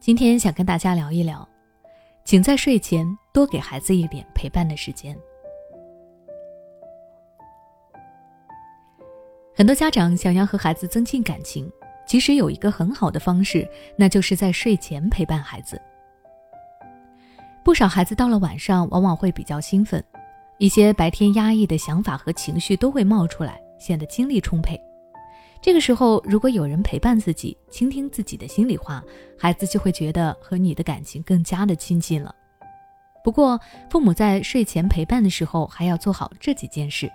今天想跟大家聊一聊，请在睡前多给孩子一点陪伴的时间。很多家长想要和孩子增进感情，其实有一个很好的方式，那就是在睡前陪伴孩子。不少孩子到了晚上，往往会比较兴奋，一些白天压抑的想法和情绪都会冒出来，显得精力充沛。这个时候，如果有人陪伴自己，倾听自己的心里话，孩子就会觉得和你的感情更加的亲近了。不过，父母在睡前陪伴的时候，还要做好这几件事。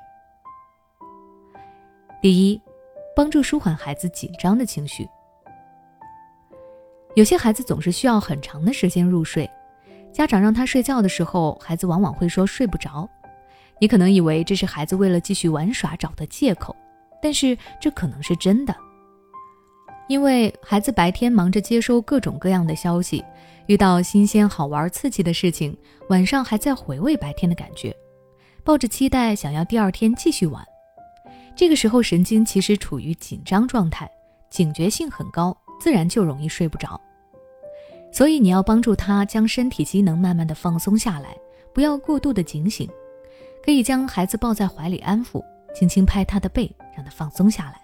第一，帮助舒缓孩子紧张的情绪。有些孩子总是需要很长的时间入睡，家长让他睡觉的时候，孩子往往会说睡不着。你可能以为这是孩子为了继续玩耍找的借口。但是这可能是真的，因为孩子白天忙着接收各种各样的消息，遇到新鲜、好玩、刺激的事情，晚上还在回味白天的感觉，抱着期待想要第二天继续玩。这个时候神经其实处于紧张状态，警觉性很高，自然就容易睡不着。所以你要帮助他将身体机能慢慢的放松下来，不要过度的警醒，可以将孩子抱在怀里安抚。轻轻拍他的背，让他放松下来。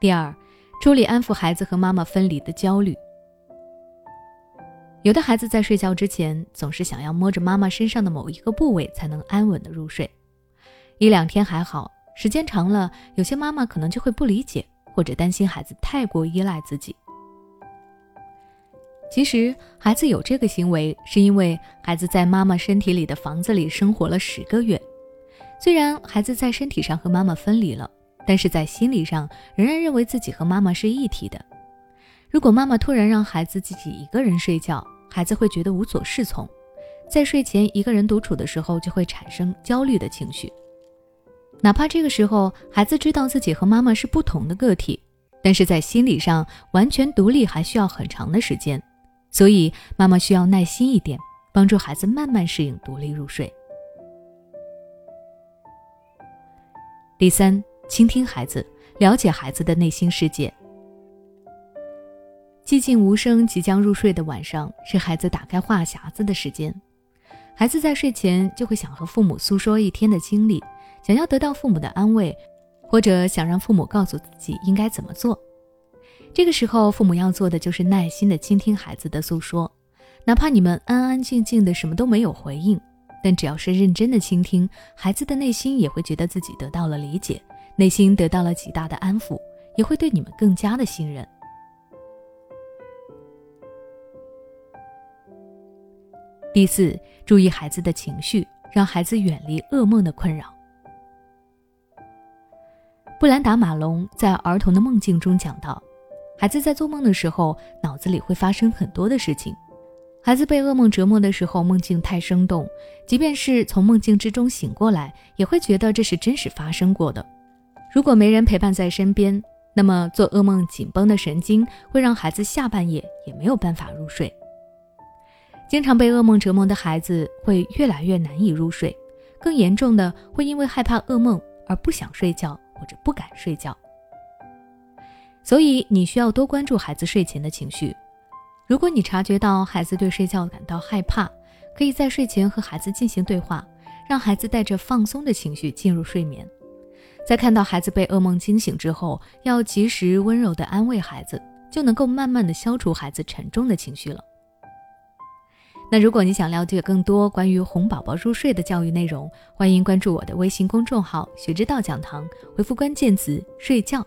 第二，处理安抚孩子和妈妈分离的焦虑。有的孩子在睡觉之前总是想要摸着妈妈身上的某一个部位才能安稳的入睡，一两天还好，时间长了，有些妈妈可能就会不理解或者担心孩子太过依赖自己。其实，孩子有这个行为，是因为孩子在妈妈身体里的房子里生活了十个月。虽然孩子在身体上和妈妈分离了，但是在心理上仍然认为自己和妈妈是一体的。如果妈妈突然让孩子自己一个人睡觉，孩子会觉得无所适从，在睡前一个人独处的时候就会产生焦虑的情绪。哪怕这个时候孩子知道自己和妈妈是不同的个体，但是在心理上完全独立还需要很长的时间。所以，妈妈需要耐心一点，帮助孩子慢慢适应独立入睡。第三，倾听孩子，了解孩子的内心世界。寂静无声、即将入睡的晚上，是孩子打开话匣子的时间。孩子在睡前就会想和父母诉说一天的经历，想要得到父母的安慰，或者想让父母告诉自己应该怎么做。这个时候，父母要做的就是耐心的倾听孩子的诉说，哪怕你们安安静静的什么都没有回应，但只要是认真的倾听，孩子的内心也会觉得自己得到了理解，内心得到了极大的安抚，也会对你们更加的信任。第四，注意孩子的情绪，让孩子远离噩梦的困扰。布兰达·马龙在《儿童的梦境》中讲到。孩子在做梦的时候，脑子里会发生很多的事情。孩子被噩梦折磨的时候，梦境太生动，即便是从梦境之中醒过来，也会觉得这是真实发生过的。如果没人陪伴在身边，那么做噩梦紧绷的神经会让孩子下半夜也没有办法入睡。经常被噩梦折磨的孩子会越来越难以入睡，更严重的会因为害怕噩梦而不想睡觉或者不敢睡觉。所以你需要多关注孩子睡前的情绪。如果你察觉到孩子对睡觉感到害怕，可以在睡前和孩子进行对话，让孩子带着放松的情绪进入睡眠。在看到孩子被噩梦惊醒之后，要及时温柔地安慰孩子，就能够慢慢地消除孩子沉重的情绪了。那如果你想了解更多关于哄宝宝入睡的教育内容，欢迎关注我的微信公众号“学之道讲堂”，回复关键词“睡觉”。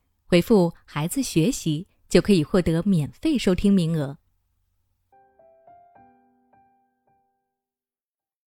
回复“孩子学习”就可以获得免费收听名额。